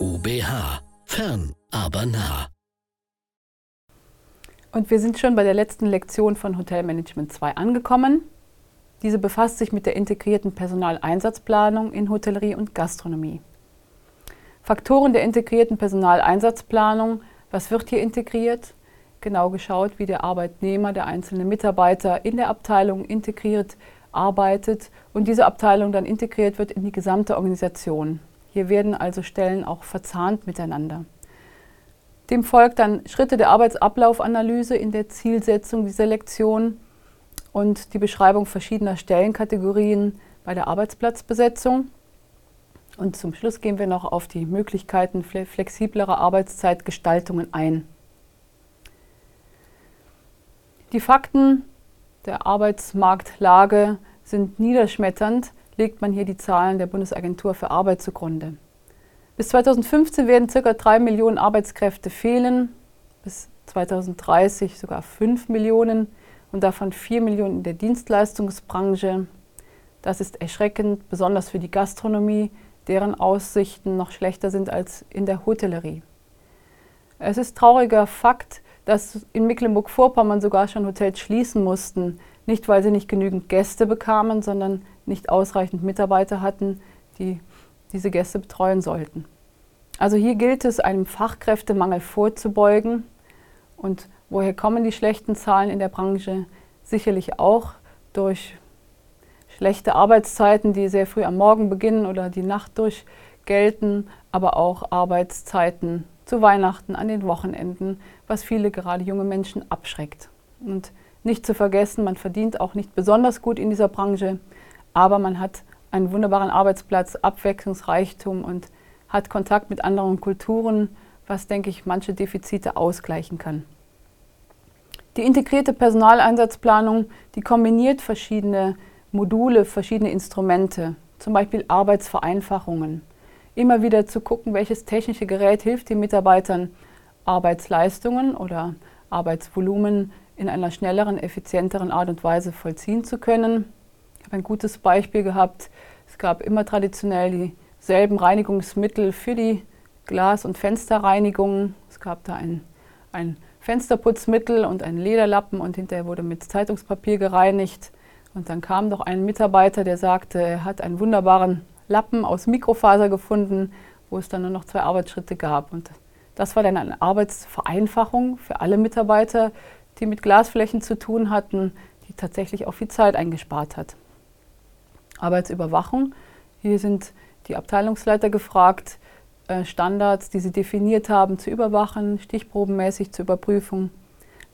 UBH. Fern, aber nah. Und wir sind schon bei der letzten Lektion von Hotelmanagement 2 angekommen. Diese befasst sich mit der integrierten Personaleinsatzplanung in Hotellerie und Gastronomie. Faktoren der integrierten Personaleinsatzplanung. Was wird hier integriert? Genau geschaut, wie der Arbeitnehmer, der einzelne Mitarbeiter in der Abteilung integriert arbeitet und diese Abteilung dann integriert wird in die gesamte Organisation. Hier werden also Stellen auch verzahnt miteinander. Dem folgt dann Schritte der Arbeitsablaufanalyse in der Zielsetzung dieser Lektion und die Beschreibung verschiedener Stellenkategorien bei der Arbeitsplatzbesetzung. Und zum Schluss gehen wir noch auf die Möglichkeiten flexiblerer Arbeitszeitgestaltungen ein. Die Fakten der Arbeitsmarktlage sind niederschmetternd, legt man hier die Zahlen der Bundesagentur für Arbeit zugrunde. Bis 2015 werden ca. 3 Millionen Arbeitskräfte fehlen, bis 2030 sogar 5 Millionen und davon 4 Millionen in der Dienstleistungsbranche. Das ist erschreckend, besonders für die Gastronomie, deren Aussichten noch schlechter sind als in der Hotellerie. Es ist trauriger Fakt, dass in Mecklenburg-Vorpommern sogar schon Hotels schließen mussten, nicht weil sie nicht genügend Gäste bekamen, sondern nicht ausreichend Mitarbeiter hatten, die diese Gäste betreuen sollten. Also hier gilt es, einem Fachkräftemangel vorzubeugen. Und woher kommen die schlechten Zahlen in der Branche? Sicherlich auch durch schlechte Arbeitszeiten, die sehr früh am Morgen beginnen oder die Nacht durch gelten, aber auch Arbeitszeiten zu Weihnachten, an den Wochenenden, was viele gerade junge Menschen abschreckt. Und nicht zu vergessen, man verdient auch nicht besonders gut in dieser Branche, aber man hat einen wunderbaren Arbeitsplatz, Abwechslungsreichtum und hat Kontakt mit anderen Kulturen, was, denke ich, manche Defizite ausgleichen kann. Die integrierte Personaleinsatzplanung, die kombiniert verschiedene Module, verschiedene Instrumente, zum Beispiel Arbeitsvereinfachungen. Immer wieder zu gucken, welches technische Gerät hilft den Mitarbeitern, Arbeitsleistungen oder Arbeitsvolumen in einer schnelleren, effizienteren Art und Weise vollziehen zu können. Ich habe ein gutes Beispiel gehabt. Es gab immer traditionell dieselben Reinigungsmittel für die Glas- und Fensterreinigung. Es gab da ein, ein Fensterputzmittel und einen Lederlappen und hinterher wurde mit Zeitungspapier gereinigt. Und dann kam doch ein Mitarbeiter, der sagte, er hat einen wunderbaren Lappen aus Mikrofaser gefunden, wo es dann nur noch zwei Arbeitsschritte gab. Und das war dann eine Arbeitsvereinfachung für alle Mitarbeiter, die mit Glasflächen zu tun hatten, die tatsächlich auch viel Zeit eingespart hat. Arbeitsüberwachung. Hier sind die Abteilungsleiter gefragt, äh, Standards, die sie definiert haben, zu überwachen, stichprobenmäßig zur Überprüfung.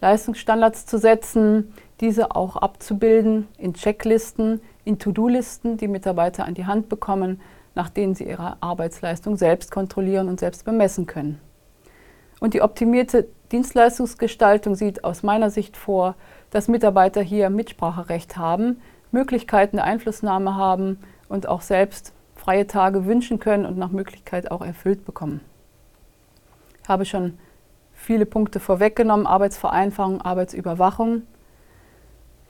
Leistungsstandards zu setzen, diese auch abzubilden in Checklisten, in To-Do-Listen, die Mitarbeiter an die Hand bekommen, nach denen sie ihre Arbeitsleistung selbst kontrollieren und selbst bemessen können. Und die optimierte Dienstleistungsgestaltung sieht aus meiner Sicht vor, dass Mitarbeiter hier Mitspracherecht haben, Möglichkeiten der Einflussnahme haben und auch selbst freie Tage wünschen können und nach Möglichkeit auch erfüllt bekommen. Ich habe schon viele Punkte vorweggenommen, Arbeitsvereinfachung, Arbeitsüberwachung,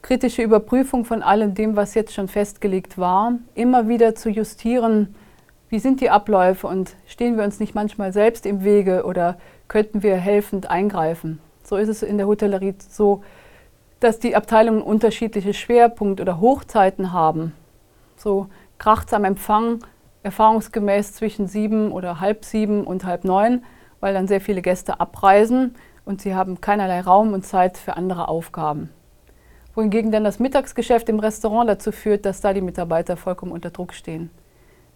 kritische Überprüfung von allem dem, was jetzt schon festgelegt war, immer wieder zu justieren, wie sind die Abläufe und stehen wir uns nicht manchmal selbst im Wege oder könnten wir helfend eingreifen. So ist es in der Hotellerie so, dass die Abteilungen unterschiedliche Schwerpunkte oder Hochzeiten haben. So kracht es am Empfang erfahrungsgemäß zwischen sieben oder halb sieben und halb neun weil dann sehr viele Gäste abreisen und sie haben keinerlei Raum und Zeit für andere Aufgaben. Wohingegen dann das Mittagsgeschäft im Restaurant dazu führt, dass da die Mitarbeiter vollkommen unter Druck stehen.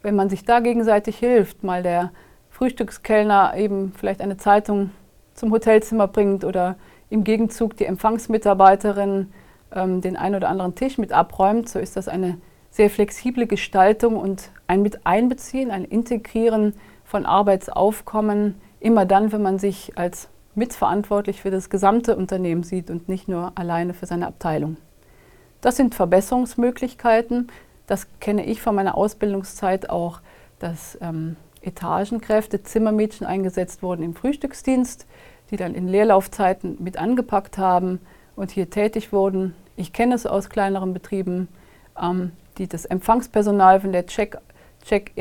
Wenn man sich da gegenseitig hilft, mal der Frühstückskellner eben vielleicht eine Zeitung zum Hotelzimmer bringt oder im Gegenzug die Empfangsmitarbeiterin ähm, den einen oder anderen Tisch mit abräumt, so ist das eine sehr flexible Gestaltung und ein Miteinbeziehen, ein Integrieren von Arbeitsaufkommen immer dann, wenn man sich als mitverantwortlich für das gesamte Unternehmen sieht und nicht nur alleine für seine Abteilung. Das sind Verbesserungsmöglichkeiten. Das kenne ich von meiner Ausbildungszeit auch, dass ähm, Etagenkräfte, Zimmermädchen eingesetzt wurden im Frühstücksdienst, die dann in Leerlaufzeiten mit angepackt haben und hier tätig wurden. Ich kenne es aus kleineren Betrieben, ähm, die das Empfangspersonal, wenn der Check-in Check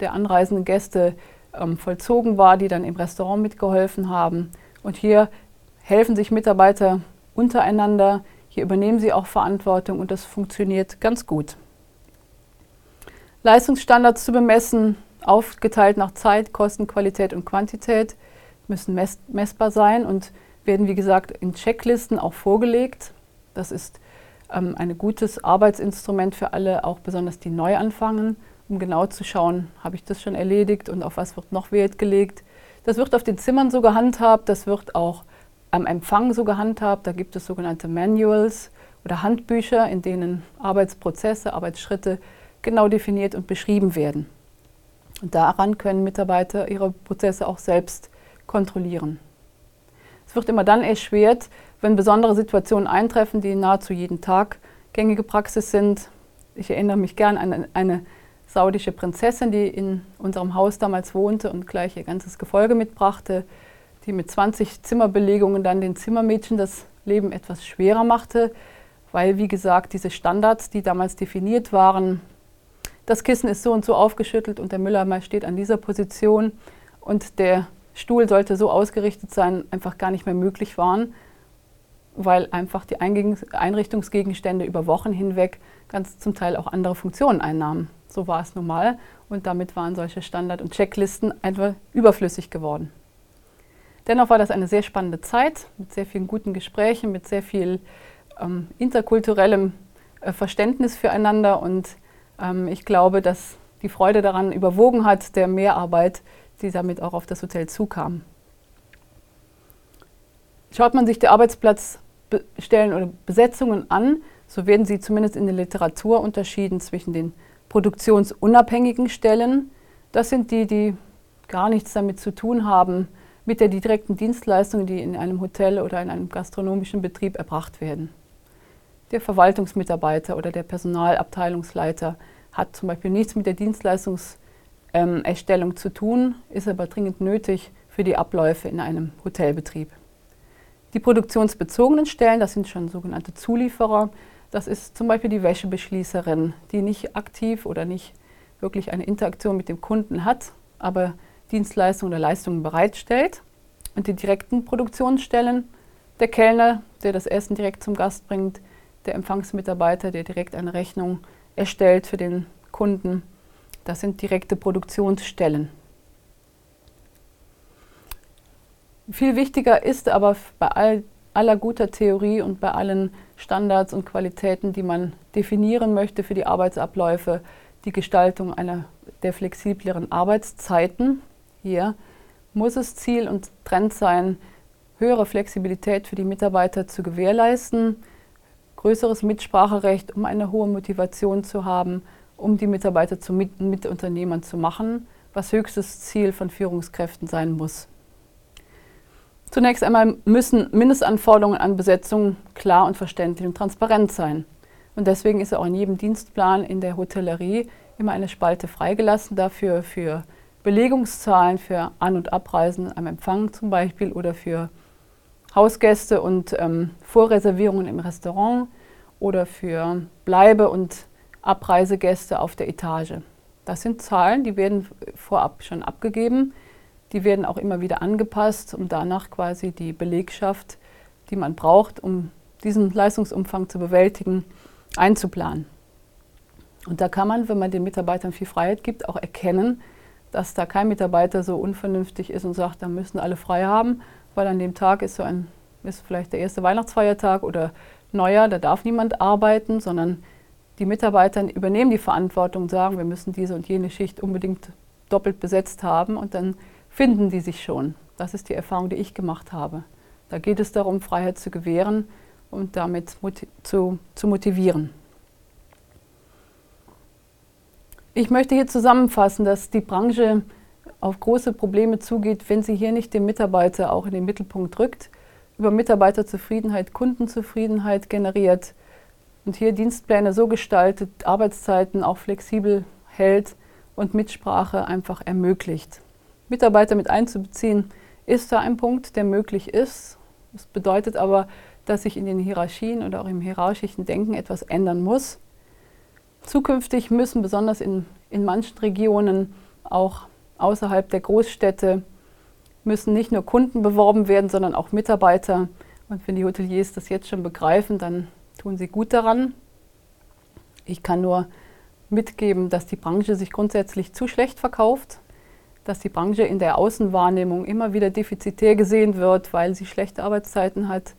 der anreisenden Gäste ähm, vollzogen war, die dann im Restaurant mitgeholfen haben. Und hier helfen sich Mitarbeiter untereinander, hier übernehmen sie auch Verantwortung und das funktioniert ganz gut. Leistungsstandards zu bemessen, aufgeteilt nach Zeit, Kosten, Qualität und Quantität, müssen mess messbar sein und werden, wie gesagt, in Checklisten auch vorgelegt. Das ist ähm, ein gutes Arbeitsinstrument für alle, auch besonders die neu anfangen, um genau zu schauen, habe ich das schon erledigt und auf was wird noch Wert gelegt. Das wird auf den Zimmern so gehandhabt, das wird auch am Empfang so gehandhabt. Da gibt es sogenannte Manuals oder Handbücher, in denen Arbeitsprozesse, Arbeitsschritte genau definiert und beschrieben werden. Und daran können Mitarbeiter ihre Prozesse auch selbst kontrollieren. Es wird immer dann erschwert, wenn besondere Situationen eintreffen, die nahezu jeden Tag gängige Praxis sind. Ich erinnere mich gern an eine saudische Prinzessin, die in unserem Haus damals wohnte und gleich ihr ganzes Gefolge mitbrachte, die mit 20 Zimmerbelegungen dann den Zimmermädchen das Leben etwas schwerer machte, weil, wie gesagt, diese Standards, die damals definiert waren, das Kissen ist so und so aufgeschüttelt und der Mülleimer steht an dieser Position und der Stuhl sollte so ausgerichtet sein, einfach gar nicht mehr möglich waren, weil einfach die Einrichtungsgegenstände über Wochen hinweg ganz zum Teil auch andere Funktionen einnahmen. So war es normal und damit waren solche Standard- und Checklisten einfach überflüssig geworden. Dennoch war das eine sehr spannende Zeit mit sehr vielen guten Gesprächen, mit sehr viel ähm, interkulturellem äh, Verständnis füreinander und ähm, ich glaube, dass die Freude daran überwogen hat, der Mehrarbeit, die damit auch auf das Hotel zukam. Schaut man sich die Arbeitsplatzstellen oder Besetzungen an, so werden sie zumindest in der Literatur unterschieden zwischen den produktionsunabhängigen Stellen. Das sind die, die gar nichts damit zu tun haben, mit der direkten Dienstleistung, die in einem Hotel oder in einem gastronomischen Betrieb erbracht werden. Der Verwaltungsmitarbeiter oder der Personalabteilungsleiter hat zum Beispiel nichts mit der Dienstleistungserstellung zu tun, ist aber dringend nötig für die Abläufe in einem Hotelbetrieb. Die produktionsbezogenen Stellen, das sind schon sogenannte Zulieferer, das ist zum Beispiel die Wäschebeschließerin, die nicht aktiv oder nicht wirklich eine Interaktion mit dem Kunden hat, aber Dienstleistungen oder Leistungen bereitstellt. Und die direkten Produktionsstellen, der Kellner, der das Essen direkt zum Gast bringt, der Empfangsmitarbeiter, der direkt eine Rechnung erstellt für den Kunden. Das sind direkte Produktionsstellen. Viel wichtiger ist aber bei all, aller guter Theorie und bei allen Standards und Qualitäten, die man definieren möchte für die Arbeitsabläufe, die Gestaltung einer der flexibleren Arbeitszeiten. Hier muss es Ziel und Trend sein, höhere Flexibilität für die Mitarbeiter zu gewährleisten, größeres Mitspracherecht, um eine hohe Motivation zu haben, um die Mitarbeiter zu Mit Mitunternehmern zu machen, was höchstes Ziel von Führungskräften sein muss. Zunächst einmal müssen Mindestanforderungen an Besetzung klar und verständlich und transparent sein. Und deswegen ist auch in jedem Dienstplan in der Hotellerie immer eine Spalte freigelassen dafür für Belegungszahlen für An- und Abreisen am Empfang zum Beispiel oder für Hausgäste und ähm, Vorreservierungen im Restaurant oder für Bleibe- und Abreisegäste auf der Etage. Das sind Zahlen, die werden vorab schon abgegeben. Die werden auch immer wieder angepasst, um danach quasi die Belegschaft, die man braucht, um diesen Leistungsumfang zu bewältigen, einzuplanen. Und da kann man, wenn man den Mitarbeitern viel Freiheit gibt, auch erkennen, dass da kein Mitarbeiter so unvernünftig ist und sagt, da müssen alle frei haben, weil an dem Tag ist so ein, ist vielleicht der erste Weihnachtsfeiertag oder Neujahr, da darf niemand arbeiten, sondern die Mitarbeiter übernehmen die Verantwortung und sagen, wir müssen diese und jene Schicht unbedingt doppelt besetzt haben und dann finden die sich schon. Das ist die Erfahrung, die ich gemacht habe. Da geht es darum, Freiheit zu gewähren und damit zu, zu motivieren. Ich möchte hier zusammenfassen, dass die Branche auf große Probleme zugeht, wenn sie hier nicht den Mitarbeiter auch in den Mittelpunkt rückt, über Mitarbeiterzufriedenheit Kundenzufriedenheit generiert und hier Dienstpläne so gestaltet, Arbeitszeiten auch flexibel hält und Mitsprache einfach ermöglicht. Mitarbeiter mit einzubeziehen, ist da ein Punkt, der möglich ist. Das bedeutet aber, dass sich in den Hierarchien oder auch im hierarchischen Denken etwas ändern muss. Zukünftig müssen besonders in, in manchen Regionen auch außerhalb der Großstädte müssen nicht nur Kunden beworben werden, sondern auch Mitarbeiter. Und wenn die Hoteliers das jetzt schon begreifen, dann tun sie gut daran. Ich kann nur mitgeben, dass die Branche sich grundsätzlich zu schlecht verkauft, dass die Branche in der Außenwahrnehmung immer wieder defizitär gesehen wird, weil sie schlechte Arbeitszeiten hat,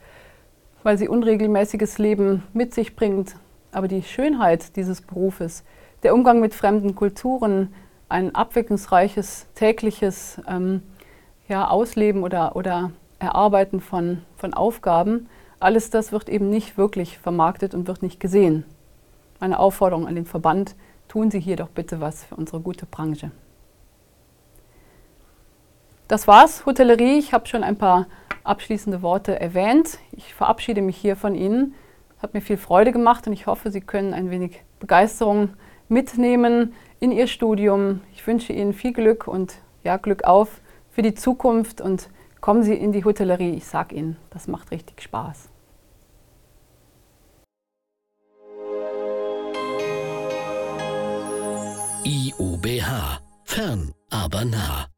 weil sie unregelmäßiges Leben mit sich bringt. Aber die Schönheit dieses Berufes, der Umgang mit fremden Kulturen, ein abwechslungsreiches tägliches ähm, ja, Ausleben oder, oder Erarbeiten von, von Aufgaben, alles das wird eben nicht wirklich vermarktet und wird nicht gesehen. Meine Aufforderung an den Verband, tun Sie hier doch bitte was für unsere gute Branche. Das war's, Hotellerie. Ich habe schon ein paar abschließende Worte erwähnt. Ich verabschiede mich hier von Ihnen. Hat mir viel Freude gemacht und ich hoffe, Sie können ein wenig Begeisterung mitnehmen in Ihr Studium. Ich wünsche Ihnen viel Glück und ja, Glück auf für die Zukunft und kommen Sie in die Hotellerie. Ich sage Ihnen, das macht richtig Spaß. IUBH. Fern, aber nah.